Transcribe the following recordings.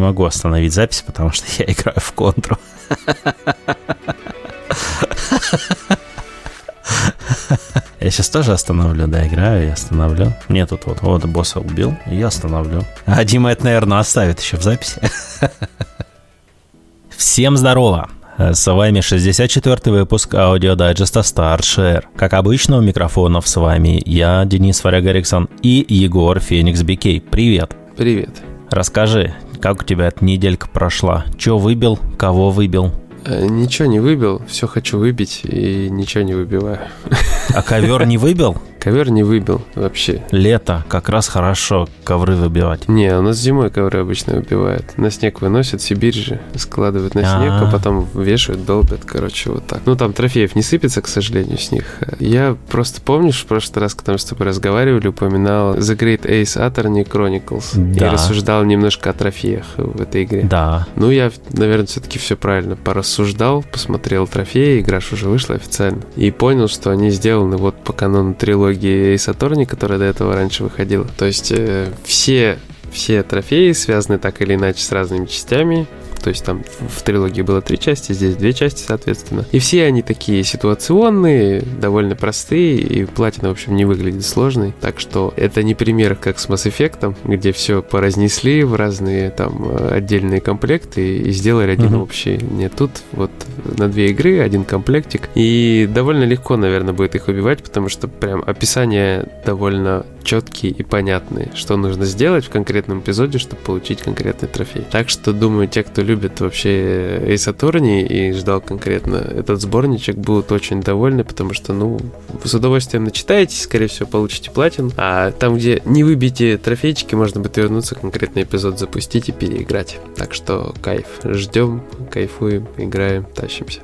Не могу остановить запись, потому что я играю в контру. Я сейчас тоже остановлю, да, играю, я остановлю. Мне тут вот, вот босса убил, и я остановлю. А Дима это, наверное, оставит еще в записи. Всем здорово! С вами 64-й выпуск аудиодайджеста Start Share. Как обычно, у микрофонов с вами я, Денис Варяг Эриксон и Егор Феникс Бикей. Привет! Привет! Расскажи, как у тебя эта неделька прошла? Че выбил? Кого выбил? Э, ничего не выбил, все хочу выбить и ничего не выбиваю. А ковер не выбил? Ковер не выбил вообще. Лето, как раз хорошо ковры выбивать. Не, у нас зимой ковры обычно выбивают. На снег выносят, Сибирь же, складывают на снег, а, -а, а потом вешают, долбят, короче, вот так. Ну, там трофеев не сыпется, к сожалению, с них. Я просто, помнишь, в прошлый раз, когда мы с тобой разговаривали, упоминал The Great Ace Attorney Chronicles. Да. И рассуждал немножко о трофеях в этой игре. Да. Ну, я, наверное, все-таки все правильно порассуждал, посмотрел трофеи, игра уже вышла официально, и понял, что они сделаны вот по канону трилогии трилогии Ace Attorney, которая до этого раньше выходила. То есть э, все все трофеи связаны так или иначе с разными частями то есть там в трилогии было три части, здесь две части, соответственно. И все они такие ситуационные, довольно простые, и платина, в общем, не выглядит сложной. Так что это не пример, как с Mass Effect, где все поразнесли в разные там отдельные комплекты и сделали один mm-hmm. общий. Нет, тут вот на две игры один комплектик. И довольно легко, наверное, будет их убивать, потому что прям описание довольно четкие и понятные, что нужно сделать в конкретном эпизоде, чтобы получить конкретный трофей. Так что, думаю, те, кто любит вообще Ace Attorney и ждал конкретно этот сборничек, будут очень довольны, потому что, ну, с удовольствием начитаетесь, скорее всего, получите платин, а там, где не выбьете трофейчики, можно будет вернуться, конкретный эпизод запустить и переиграть. Так что кайф. Ждем, кайфуем, играем, тащимся.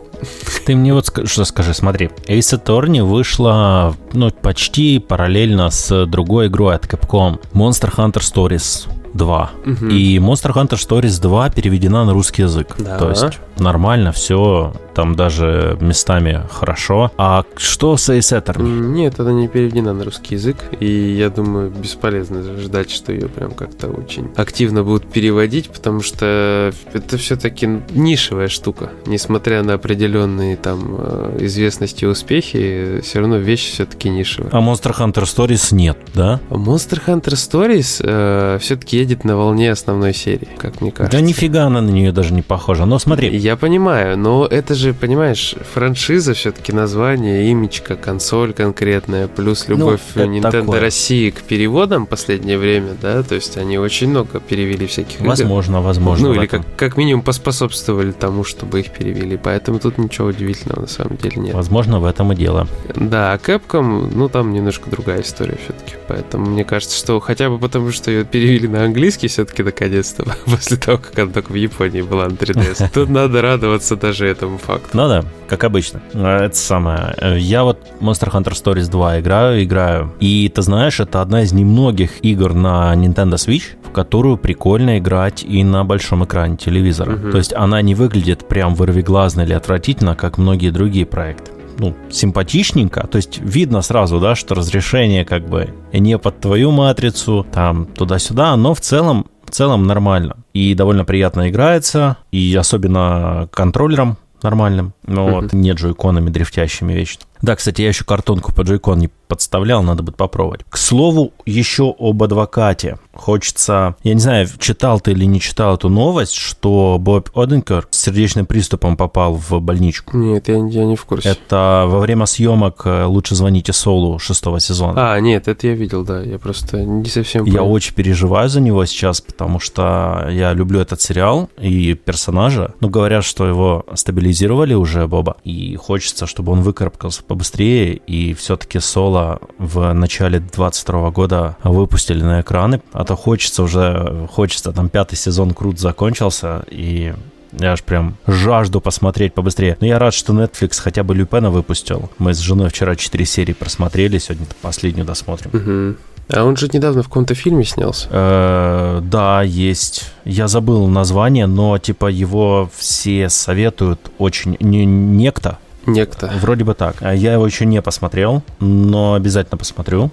Ты мне вот что скажи, смотри, Ace Attorney вышла ну, почти параллельно с другой игрой от Capcom, Monster Hunter Stories 2. Угу. И Monster Hunter Stories 2 переведена на русский язык. Да. То есть нормально, все там даже местами хорошо. А что с Ace Attorney? Нет, она не переведена на русский язык, и я думаю, бесполезно ждать, что ее прям как-то очень активно будут переводить, потому что это все-таки нишевая штука. Несмотря на определенные там э, известности и успехи, все равно вещь все-таки нишевая. А Monster Hunter Stories нет, да? А Monster Hunter Stories э, все-таки едет на волне основной серии, как мне кажется. Да нифига она на нее даже не похожа. Но смотри. Я понимаю, но это же, понимаешь, франшиза все-таки название, имечко, консоль конкретная, плюс ну, любовь ну, Nintendo такое. России к переводам в последнее время, да, то есть они очень много перевели всяких Возможно, игр. возможно. Ну, или как, как минимум поспособствовали тому, чтобы их перевели, поэтому тут ничего удивительного на самом деле нет. Возможно, в этом и дело. Да, а Capcom, ну, там немножко другая история все-таки, поэтому мне кажется, что хотя бы потому, что ее перевели на английский все-таки наконец-то, после того, как она только в Японии была на 3DS, тут надо радоваться даже этому факту. Ну да, как обычно. Это самое. Я вот Monster Hunter Stories 2 играю, играю. И ты знаешь, это одна из немногих игр на Nintendo Switch, в которую прикольно играть и на большом экране телевизора. Угу. То есть она не выглядит прям вырвиглазно или отвратительно, как многие другие проекты ну, симпатичненько. То есть видно сразу, да, что разрешение как бы не под твою матрицу, там туда-сюда, но в целом в целом нормально. И довольно приятно играется, и особенно контроллером нормальным. Ну вот, не джойконами дрифтящими вечно. Да, кстати, я еще картонку по джойкон не подставлял, надо будет попробовать. К слову, еще об адвокате. Хочется, я не знаю, читал ты или не читал эту новость, что Боб Оденкер с сердечным приступом попал в больничку. Нет, я, я не в курсе. Это во время съемок э, «Лучше звоните Солу» шестого сезона. А, нет, это я видел, да, я просто не совсем понял. Я очень переживаю за него сейчас, потому что я люблю этот сериал и персонажа. Ну, говорят, что его стабилизировали уже, Боба, и хочется, чтобы он выкарабкался побыстрее, и все-таки Соло в начале 22 года выпустили на экраны, а то хочется уже, хочется, там пятый сезон крут закончился, и я аж прям жажду посмотреть побыстрее. Но я рад, что Netflix хотя бы Люпена выпустил. Мы с женой вчера 4 серии просмотрели, сегодня последнюю досмотрим. Угу. А он же недавно в каком-то фильме снялся. Э, да, есть. Я забыл название, но типа его все советуют очень. Не, некто. Некто. Вроде бы так. А я его еще не посмотрел, но обязательно посмотрю.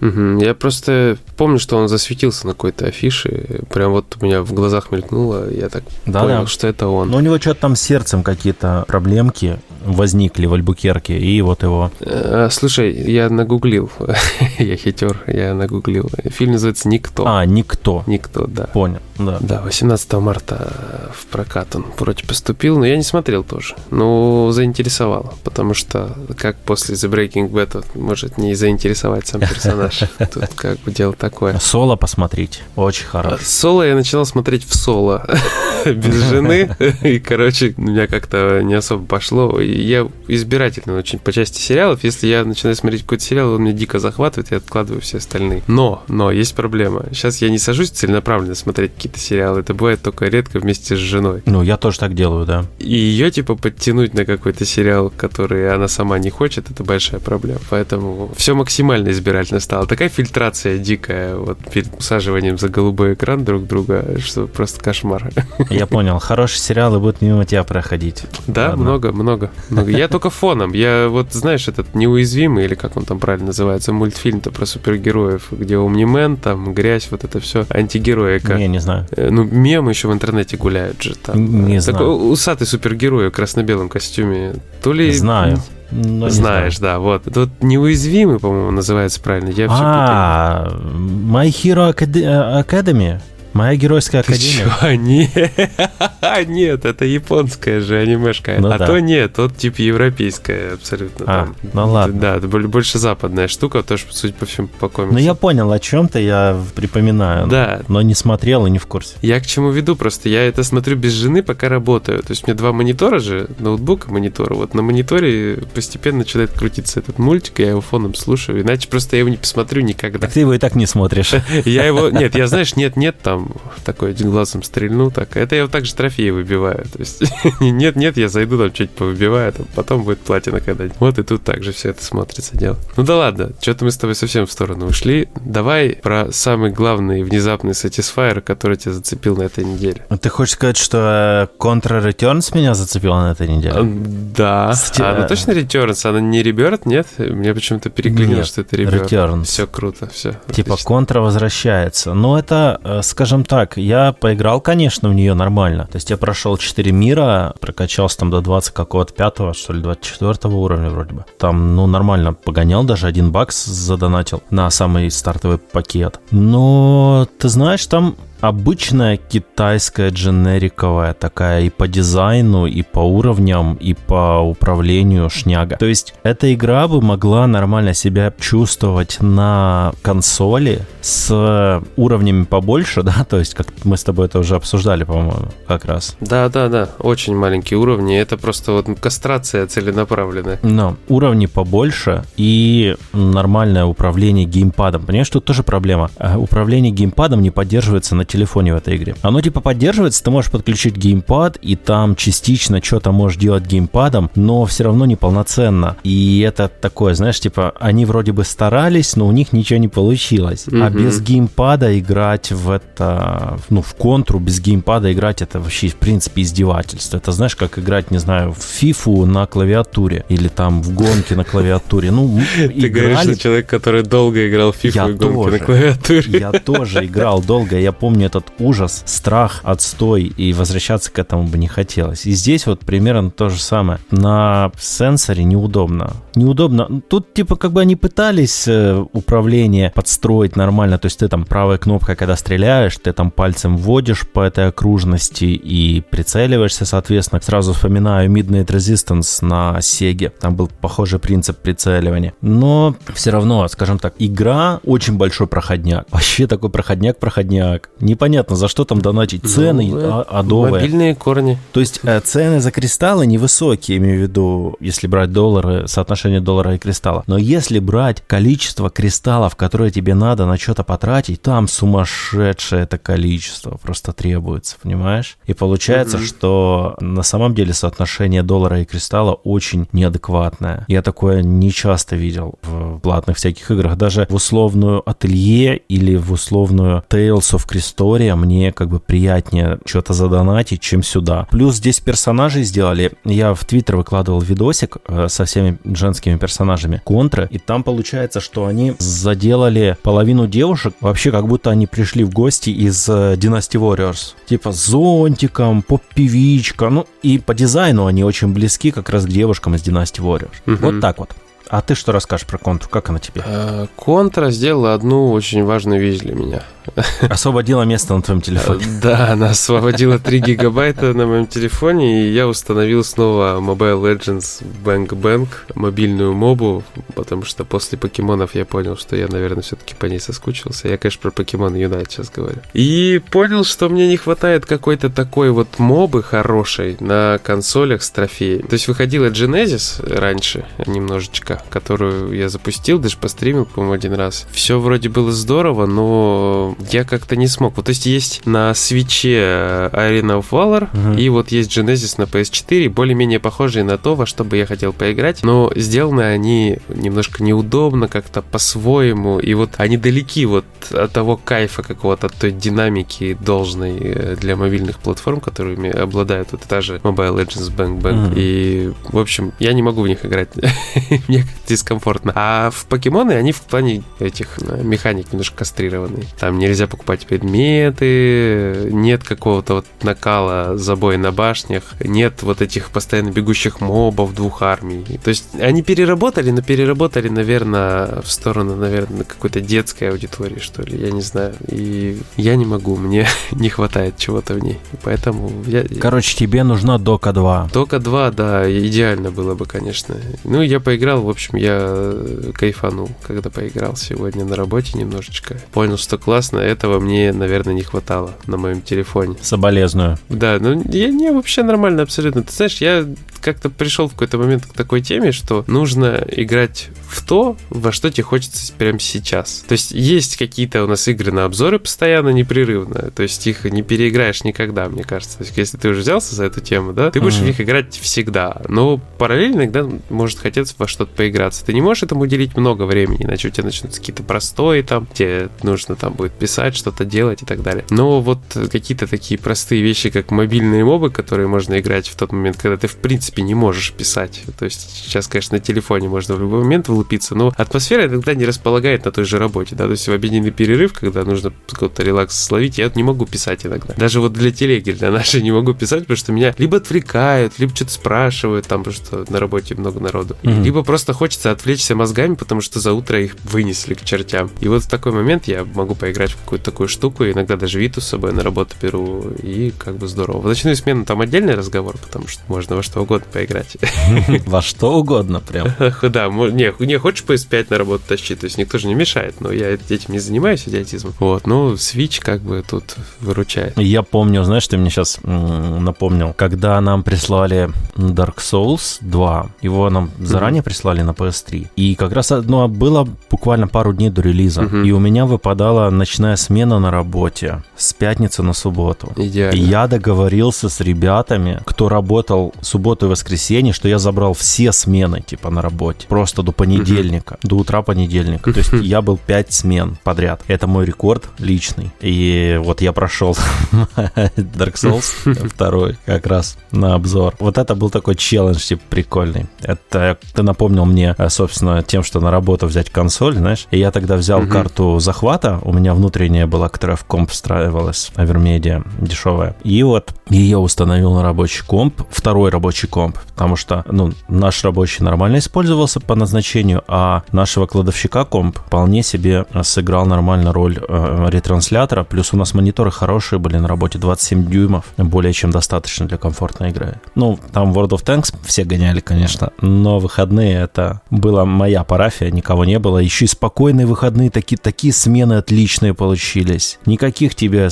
Угу. Я просто помню, что он засветился на какой-то афише. Прям вот у меня в глазах мелькнуло. Я так да, понял, да. что это он. Но у него что-то там с сердцем какие-то проблемки возникли в Альбукерке, и вот его. А, слушай, я нагуглил. я хитер, я нагуглил. Фильм называется «Никто». А, «Никто». «Никто», да. Понял, да. Да, 18 марта в прокат он вроде поступил, но я не смотрел тоже. Ну, заинтересовало, потому что как после The Breaking Bad может не заинтересовать сам персонаж. Тут как бы дело такое. Соло посмотреть, очень хорошо. Соло я начинал смотреть в соло, без жены, и, короче, у меня как-то не особо пошло я избирательный очень по части сериалов. Если я начинаю смотреть какой-то сериал, он меня дико захватывает, я откладываю все остальные. Но, но, есть проблема. Сейчас я не сажусь целенаправленно смотреть какие-то сериалы. Это бывает только редко вместе с женой. Ну, я тоже так делаю, да. И ее, типа, подтянуть на какой-то сериал, который она сама не хочет, это большая проблема. Поэтому все максимально избирательно стало. Такая фильтрация дикая вот перед усаживанием за голубой экран друг друга, что просто кошмар. Я понял. Хорошие сериалы будут мимо тебя проходить. Да, Ладно. много, много. Много. Я только фоном. Я вот, знаешь, этот неуязвимый, или как он там правильно называется, мультфильм-то про супергероев, где Умнимен, там грязь, вот это все, антигероика. Не, не знаю. Э, ну, мемы еще в интернете гуляют же там. Не Такой знаю. усатый супергерой в красно-белом костюме. То ли... Знаю. Но Знаешь, да, вот. Тут неуязвимый, по-моему, называется правильно. Я а, My Hero Academy? Моя геройская академия. Ты Нет, нет, это японская же анимешка. Ну, а да. то нет, тот тип европейская абсолютно. А, там. ну ладно. Да, это больше западная штука, тоже, судя по всему, по комиксу. Ну я понял, о чем-то я припоминаю. Да. Но не смотрел и не в курсе. Я к чему веду, просто я это смотрю без жены, пока работаю. То есть у меня два монитора же, ноутбук и монитор. Вот на мониторе постепенно начинает крутиться этот мультик, я его фоном слушаю. Иначе просто я его не посмотрю никогда. Так ты его и так не смотришь. Я его... Нет, я, знаешь, нет-нет, там там такой один глазом стрельну, так. Это я вот так же трофеи выбиваю. То есть нет, нет, я зайду там чуть повыбиваю, там, потом будет платина когда-нибудь. Вот и тут также все это смотрится дело. Ну да ладно, что-то мы с тобой совсем в сторону ушли. Давай про самый главный внезапный Satisfyer, который тебя зацепил на этой неделе. Ты хочешь сказать, что Contra Returns меня зацепила на этой неделе? Да. Кстати, а, она точно Returns? Она не Rebirth, нет? Мне почему-то переклинило, что это Rebirth. Returns. Все круто, все. Типа Contra возвращается. Но это, э, скажем, так, я поиграл, конечно, в нее нормально. То есть я прошел 4 мира, прокачался там до 20 какого-то пятого, что ли, 24 уровня вроде бы. Там, ну, нормально погонял, даже один бакс задонатил на самый стартовый пакет. Но, ты знаешь, там обычная китайская дженериковая такая и по дизайну, и по уровням, и по управлению шняга. То есть эта игра бы могла нормально себя чувствовать на консоли с уровнями побольше, да, то есть как мы с тобой это уже обсуждали, по-моему, как раз. Да, да, да, очень маленькие уровни, это просто вот кастрация целенаправленная. Но уровни побольше и нормальное управление геймпадом. Понимаешь, тут тоже проблема. Э, управление геймпадом не поддерживается на телефоне в этой игре. Оно типа поддерживается, ты можешь подключить геймпад, и там частично что-то можешь делать геймпадом, но все равно неполноценно. И это такое, знаешь, типа, они вроде бы старались, но у них ничего не получилось. Mm-hmm. А без геймпада играть в это, ну, в контру без геймпада играть, это вообще, в принципе, издевательство. Это, знаешь, как играть, не знаю, в фифу на клавиатуре или там в гонке на клавиатуре. Ну, Ты говоришь, что человек, который долго играл в фифу и гонки на клавиатуре. Я тоже играл долго. Я помню помню этот ужас, страх, отстой, и возвращаться к этому бы не хотелось. И здесь вот примерно то же самое. На сенсоре неудобно. Неудобно. Тут типа как бы они пытались э, управление подстроить нормально, то есть ты там правая кнопка, когда стреляешь, ты там пальцем вводишь по этой окружности и прицеливаешься, соответственно. Сразу вспоминаю Midnight Resistance на Sega. Там был похожий принцип прицеливания. Но все равно, скажем так, игра очень большой проходняк. Вообще такой проходняк-проходняк непонятно, за что там донатить. Цены ну, а, адовые. Мобильные корни. То есть э, цены за кристаллы невысокие, имею в виду, если брать доллары, соотношение доллара и кристалла. Но если брать количество кристаллов, которые тебе надо на что-то потратить, там сумасшедшее это количество просто требуется, понимаешь? И получается, mm-hmm. что на самом деле соотношение доллара и кристалла очень неадекватное. Я такое не часто видел в платных всяких играх. Даже в условную ателье или в условную Tales of Crystal история, мне как бы приятнее что-то задонатить, чем сюда. Плюс здесь персонажей сделали. Я в Твиттер выкладывал видосик э, со всеми женскими персонажами контры, и там получается, что они заделали половину девушек, вообще как будто они пришли в гости из э, Dynasty Warriors. Типа с зонтиком, поп-певичка, ну и по дизайну они очень близки как раз к девушкам из Dynasty Warriors. Угу. Вот так вот. А ты что расскажешь про контру? Как она тебе? А, контра сделала одну очень важную вещь для меня. Освободила место на твоем телефоне. Да, она освободила 3 гигабайта на моем телефоне, и я установил снова Mobile Legends Bang Bang, мобильную мобу, потому что после покемонов я понял, что я, наверное, все-таки по ней соскучился. Я, конечно, про покемон Юнайт сейчас говорю. И понял, что мне не хватает какой-то такой вот мобы хорошей на консолях с трофеем. То есть выходила Genesis раньше немножечко, которую я запустил, даже постримил, по-моему, один раз. Все вроде было здорово, но я как-то не смог. Вот, то есть есть на свече э, Arena of Valor, угу. и вот есть Genesis на PS4, более-менее похожие на то, во что бы я хотел поиграть, но сделаны они немножко неудобно, как-то по-своему, и вот они далеки вот от того кайфа какого-то, от той динамики должной э, для мобильных платформ, которыми обладают вот та же Mobile Legends Bang Bang. Угу. И, в общем, я не могу в них играть. Мне дискомфортно. А в покемоны они в плане этих э, механик немножко кастрированные. Там нельзя покупать предметы, нет какого-то вот накала забоя на башнях, нет вот этих постоянно бегущих мобов двух армий. То есть они переработали, но переработали, наверное, в сторону, наверное, какой-то детской аудитории, что ли, я не знаю. И я не могу, мне не хватает чего-то в ней. Поэтому я... Короче, тебе нужна Дока 2. Дока 2, да, идеально было бы, конечно. Ну, я поиграл, в общем, я кайфанул, когда поиграл сегодня на работе немножечко. Понял, что классно. Этого мне, наверное, не хватало на моем телефоне. Соболезную. Да, ну я не вообще нормально абсолютно. Ты знаешь, я как-то пришел в какой-то момент к такой теме, что нужно играть в то, во что тебе хочется прямо сейчас. То есть есть какие-то у нас игры на обзоры постоянно, непрерывно. То есть их не переиграешь никогда, мне кажется. То есть если ты уже взялся за эту тему, да, ты будешь mm-hmm. в них играть всегда. Но параллельно иногда может хотеться во что-то поиграться. Ты не можешь этому уделить много времени, иначе у тебя начнутся какие-то простые там, тебе нужно там будет писать, что-то делать и так далее. Но вот какие-то такие простые вещи, как мобильные мобы, которые можно играть в тот момент, когда ты в принципе не можешь писать. То есть сейчас, конечно, на телефоне можно в любой момент вылупиться, но атмосфера иногда не располагает на той же работе, да, то есть в обеденный перерыв, когда нужно какой-то релакс словить, я не могу писать иногда. Даже вот для телеги, для нашей не могу писать, потому что меня либо отвлекают, либо что-то спрашивают, там, потому что на работе много народу, mm-hmm. либо просто хочется отвлечься мозгами, потому что за утро их вынесли к чертям. И вот в такой момент я могу поиграть в какую-то такую штуку, иногда даже Виту с собой на работу беру, и как бы здорово. В ночную смену там отдельный разговор, потому что можно во что угодно поиграть. Во что угодно прям. Да, не, не хочешь PS5 на работу тащить, то есть никто же не мешает, но я этим не занимаюсь, идиотизмом. Вот, ну, Switch как бы тут выручает. Я помню, знаешь, ты мне сейчас напомнил, когда нам прислали Dark Souls 2, его нам заранее прислали на PS3, и как раз ну, было буквально пару дней до релиза, и у меня выпадала ночная смена на работе с пятницы на субботу. Идеально. И я договорился с ребятами, кто работал субботу и воскресенье, что я забрал все смены, типа, на работе. Просто до понедельника, до утра понедельника. То есть я был пять смен подряд. Это мой рекорд личный. И вот я прошел Dark Souls второй как раз на обзор. Вот это был такой челлендж, типа, прикольный. Это ты напомнил мне, э, собственно, тем, что на работу взять консоль, знаешь. И я тогда взял карту захвата, у меня внутренняя была, которая в комп встраивалась, Авермедиа, дешевая. И вот ее установил на рабочий комп, второй рабочий комп, потому что, ну, наш рабочий нормально использовался по назначению, а нашего кладовщика комп вполне себе сыграл нормально роль э, ретранслятора, плюс у нас мониторы хорошие были на работе, 27 дюймов, более чем достаточно для комфортной игры. Ну, там World of Tanks все гоняли, конечно, но выходные это была моя парафия, никого не было, еще и спокойные выходные, такие, такие смены отличные получились, никаких тебе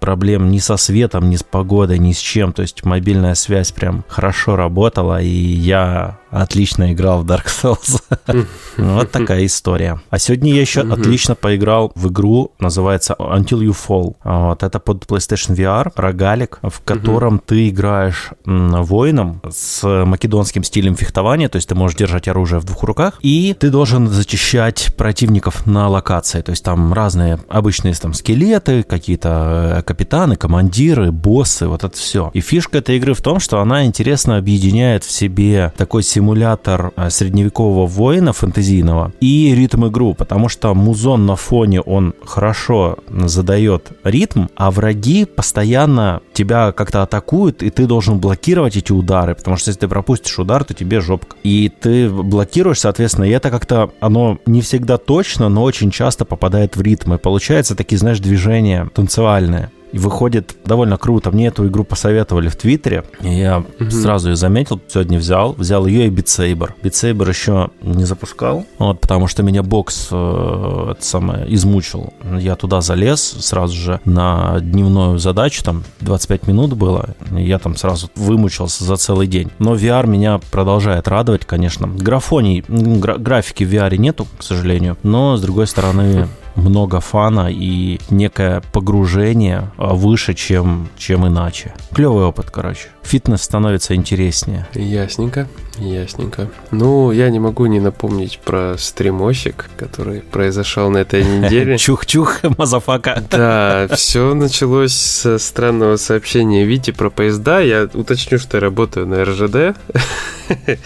проблем ни со светом, ни с погодой, ни с чем, то есть мобильная связь прям хорошо работала, и я отлично играл в Dark Souls. Вот такая история. А сегодня я еще отлично поиграл в игру, называется Until You Fall. Вот это под PlayStation VR, рогалик, в котором ты играешь воином с македонским стилем фехтования, то есть ты можешь держать оружие в двух руках, и ты должен зачищать противников на локации. То есть там разные обычные там скелеты, какие-то э, капитаны, командиры, боссы, вот это все. И фишка этой игры в том, что она интересно объединяет в себе такой симулятор э, средневекового воина фэнтезийного и ритм-игру, потому что музон на фоне, он хорошо задает ритм, а враги постоянно тебя как-то атакуют, и ты должен блокировать эти удары, потому что если ты пропустишь удар, то тебе жопка. И ты блокируешь, соответственно, и это как-то, оно не всегда точно, но очень часто попадает в ритм, и получается такие, знаешь, движения танцевальные. И выходит довольно круто. Мне эту игру посоветовали в Твиттере. И я mm-hmm. сразу ее заметил, сегодня взял. Взял ее и. Beat Saber еще не запускал, вот, потому что меня бокс э, это самое, измучил. Я туда залез сразу же на дневную задачу, там 25 минут было. И я там сразу вымучился за целый день. Но VR меня продолжает радовать, конечно. Графоний, гра- графики в VR нету, к сожалению. Но, с другой стороны, много фана и некое погружение а, выше, чем, чем иначе. Клевый опыт, короче. Фитнес становится интереснее. Ясненько, ясненько. Ну, я не могу не напомнить про стримосик, который произошел на этой неделе. Чух-чух, motherfucker. Да, все началось с странного сообщения Вити про поезда. Я уточню, что я работаю на РЖД.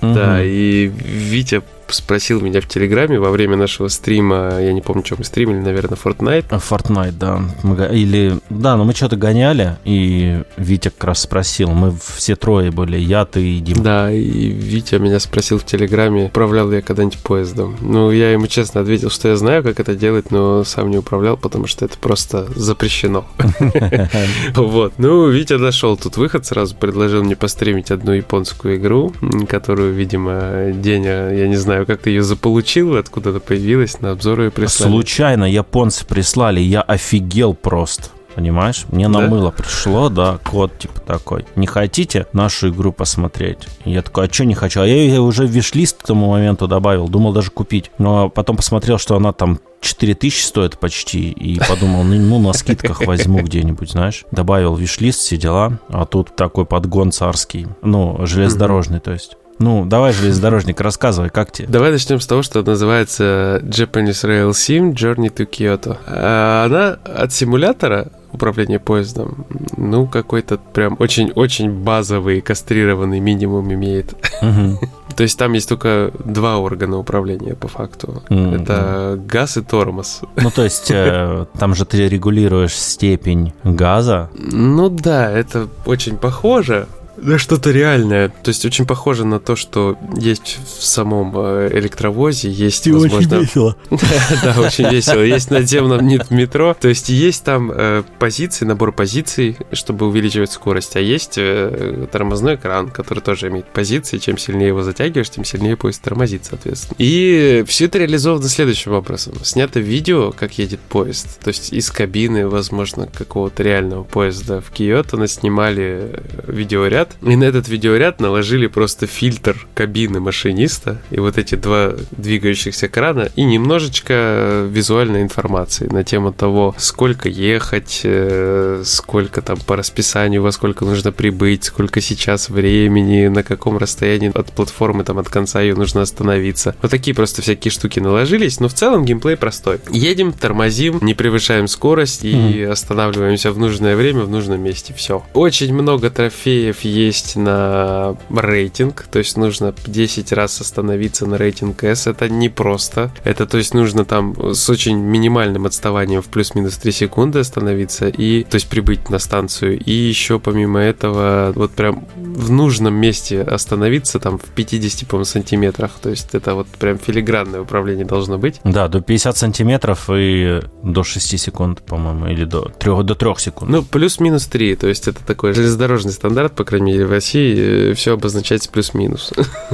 Да, и Витя спросил меня в Телеграме во время нашего стрима, я не помню, что мы стримили, наверное, Fortnite. Fortnite, да. Мы, или, да, но мы что-то гоняли, и Витя как раз спросил, мы все трое были, я, ты и Дима. Да, и Витя меня спросил в Телеграме, управлял ли я когда-нибудь поездом. Ну, я ему честно ответил, что я знаю, как это делать, но сам не управлял, потому что это просто запрещено. Вот. Ну, Витя нашел тут выход, сразу предложил мне постримить одну японскую игру, которую, видимо, Деня, я не знаю, знаю, как ты ее заполучил, откуда она появилась, на обзоры ее прислали. Случайно японцы прислали, я офигел просто. Понимаешь? Мне на да? мыло пришло, да, код типа такой. Не хотите нашу игру посмотреть? я такой, а что не хочу? А я ее уже в виш-лист к тому моменту добавил, думал даже купить. Но потом посмотрел, что она там 4000 стоит почти, и подумал, ну, ну на скидках возьму где-нибудь, знаешь. Добавил виш-лист, все дела, а тут такой подгон царский, ну, железнодорожный, то есть. Ну, давай, железнодорожник, рассказывай, как тебе? Давай начнем с того, что называется Japanese Rail Sim Journey to Kyoto. А она от симулятора управления поездом, ну, какой-то прям очень-очень базовый кастрированный минимум имеет. То есть там есть только два органа управления по факту. Это газ и тормоз. Ну, то есть э, там же ты регулируешь степень газа. Ну да, это очень похоже. Да, что-то реальное. То есть очень похоже на то, что есть в самом э, электровозе, есть, И возможно... очень весело. Да, очень весело. Есть надземном метро. То есть есть там э, позиции, набор позиций, чтобы увеличивать скорость, а есть э, тормозной экран, который тоже имеет позиции. Чем сильнее его затягиваешь, тем сильнее поезд тормозит, соответственно. И все это реализовано следующим образом. Снято видео, как едет поезд. То есть из кабины, возможно, какого-то реального поезда в Киото наснимали видеоряд, видеоряд, и на этот видеоряд наложили просто фильтр кабины машиниста, и вот эти два двигающихся крана, и немножечко визуальной информации на тему того, сколько ехать, э, сколько там по расписанию, во сколько нужно прибыть, сколько сейчас времени, на каком расстоянии от платформы, там, от конца ее нужно остановиться. Вот такие просто всякие штуки наложились, но в целом геймплей простой. Едем, тормозим, не превышаем скорость и mm-hmm. останавливаемся в нужное время, в нужном месте. Все. Очень много трофеев есть на рейтинг, то есть нужно 10 раз остановиться на рейтинг S, это не просто. Это, то есть, нужно там с очень минимальным отставанием в плюс-минус 3 секунды остановиться и, то есть, прибыть на станцию. И еще помимо этого, вот прям в нужном месте остановиться, там в 50, по сантиметрах. То есть, это вот прям филигранное управление должно быть. Да, до 50 сантиметров и до 6 секунд, по-моему, или до 3, до 3 секунд. Ну, плюс-минус 3, то есть, это такой железнодорожный стандарт, по крайней крайней мере, в России все обозначается плюс-минус.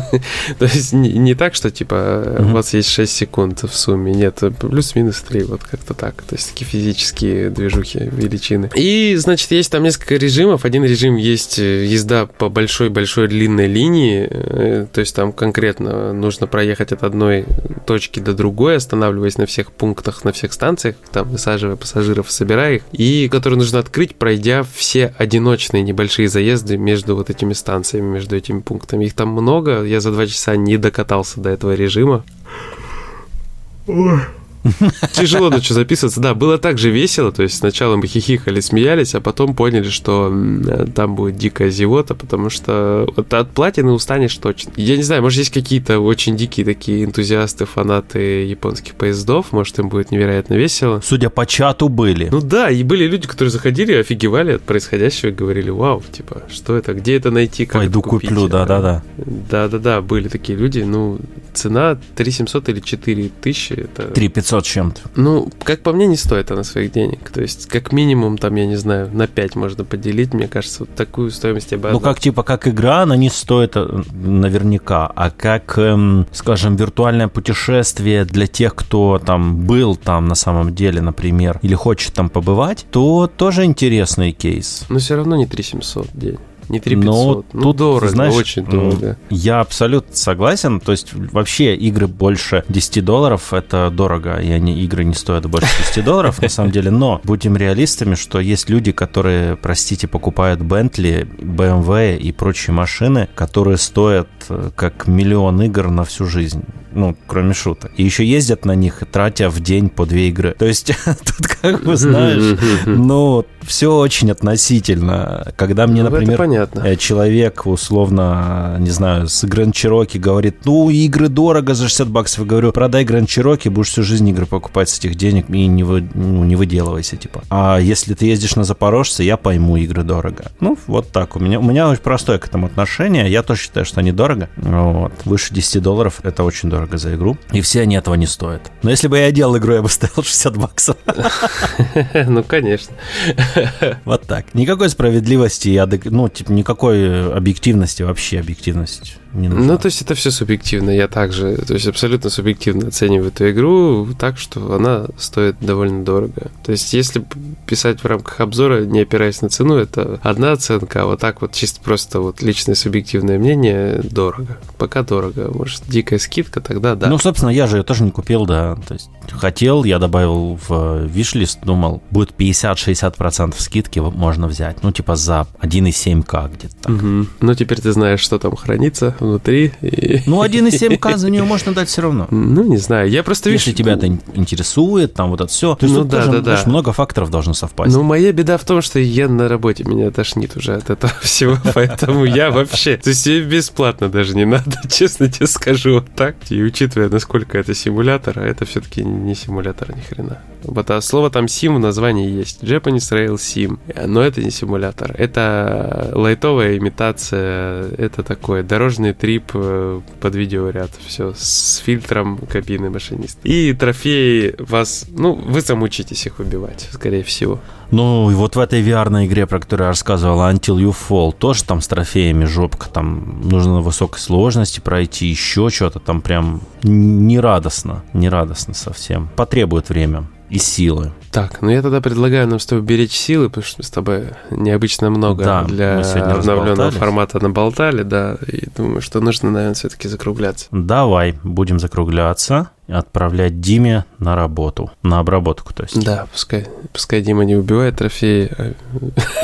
То есть не так, что типа у вас есть 6 секунд в сумме. Нет, плюс-минус 3, вот как-то так. То есть такие физические движухи, величины. И, значит, есть там несколько режимов. Один режим есть езда по большой-большой длинной линии. То есть там конкретно нужно проехать от одной точки до другой, останавливаясь на всех пунктах, на всех станциях, там высаживая пассажиров, собирая их, и который нужно открыть, пройдя все одиночные небольшие заезды между вот этими станциями, между этими пунктами. Их там много, я за два часа не докатался до этого режима. Тяжело что записываться. Да, было так же весело. То есть сначала мы хихикали, смеялись, а потом поняли, что там будет дикая зевота, потому что вот от платины устанешь точно. Я не знаю, может, есть какие-то очень дикие такие энтузиасты, фанаты японских поездов. Может, им будет невероятно весело. Судя по чату, были. Ну да, и были люди, которые заходили, офигевали от происходящего и говорили, вау, типа, что это, где это найти, как Пойду куплю, да-да-да. Да-да-да, были такие люди. Ну, цена 3700 или 4000. Это... 3500 чем-то. Ну, как по мне, не стоит она своих денег. То есть, как минимум, там, я не знаю, на 5 можно поделить. Мне кажется, вот такую стоимость я бы Ну, как типа, как игра, она не стоит э, наверняка. А как, эм, скажем, виртуальное путешествие для тех, кто там был там на самом деле, например, или хочет там побывать, то тоже интересный кейс. Но все равно не 3700 день. Не 3500. Но ну, тут, дорого, знаешь, очень дорого. Я абсолютно согласен. То есть вообще игры больше 10 долларов – это дорого. И они, игры не стоят больше 10 долларов, на самом деле. Но будем реалистами, что есть люди, которые, простите, покупают Bentley, BMW и прочие машины, которые стоят э, как миллион игр на всю жизнь ну, кроме шуток. И еще ездят на них, тратя в день по две игры. То есть тут, как бы, знаешь, ну, все очень относительно. Когда мне, ну, например, э, человек, условно, не знаю, с Grand Cherokee говорит, ну, игры дорого за 60 баксов, я говорю, продай Grand Cherokee, будешь всю жизнь игры покупать с этих денег и не, вы, ну, не выделывайся, типа. А если ты ездишь на Запорожце, я пойму, игры дорого. Ну, вот так. У меня, у меня очень простое к этому отношение. Я тоже считаю, что они дорого. Вот. Выше 10 долларов это очень дорого дорого за игру, и все они этого не стоят. Но если бы я делал игру, я бы стоил 60 баксов. Ну, конечно. Вот так. Никакой справедливости, ну, типа, никакой объективности, вообще объективность не нужна. Ну, то есть это все субъективно. Я также, то есть абсолютно субъективно оцениваю эту игру так, что она стоит довольно дорого. То есть если писать в рамках обзора, не опираясь на цену, это одна оценка, а вот так вот чисто просто вот личное субъективное мнение дорого. Пока дорого. Может, дикая скидка, тогда да. Ну, собственно, я же ее тоже не купил, да. То есть хотел, я добавил в вишлист, думал, будет 50-60% скидки можно взять. Ну, типа за 1,7к где-то так. Угу. Ну, теперь ты знаешь, что там хранится внутри. И... Ну, 1,7К за нее можно дать все равно. Ну, не знаю. Я просто вижу... Если тебя это интересует, там вот это все. То есть ну, да, тоже, да, да. много факторов должно совпасть. Ну, моя беда в том, что я на работе, меня тошнит уже от этого всего, поэтому я вообще... То есть бесплатно даже не надо, честно тебе скажу вот так. И учитывая, насколько это симулятор, а это все-таки не симулятор ни хрена. Вот а слово там сим в названии есть. Japanese Rail Sim. Но это не симулятор. Это лайтовая имитация. Это такое дорожный трип э, под видеоряд. Все с фильтром кабины машиниста. И трофеи вас... Ну, вы замучитесь их убивать, скорее всего. Ну, и вот в этой VR игре, про которую я рассказывал, Until You Fall, тоже там с трофеями жопка, там нужно на высокой сложности пройти, еще что-то там прям нерадостно, нерадостно совсем. Потребует время и силы. Так, ну я тогда предлагаю нам с тобой беречь силы, потому что мы с тобой необычно много да, для обновленного формата наболтали, да, и думаю, что нужно, наверное, все-таки закругляться. Давай, будем закругляться отправлять Диме на работу, на обработку, то есть. Да, пускай, пускай Дима не убивает трофеи. А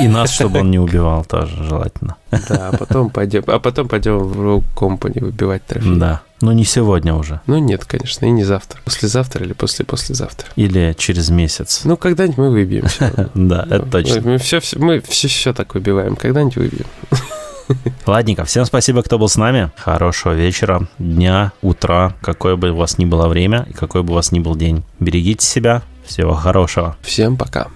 и нас, чтобы он не убивал, тоже желательно. Да, а потом пойдем, а потом пойдем в Rogue Company выбивать трофеи. Да. Но не сегодня уже. Ну нет, конечно, и не завтра. Послезавтра или после-послезавтра. Или через месяц. Ну, когда-нибудь мы выбьемся. Да, это точно. Мы все так выбиваем. Когда-нибудь выбьем. Ладненько, всем спасибо, кто был с нами. Хорошего вечера, дня, утра, какое бы у вас ни было время и какой бы у вас ни был день. Берегите себя. Всего хорошего. Всем пока.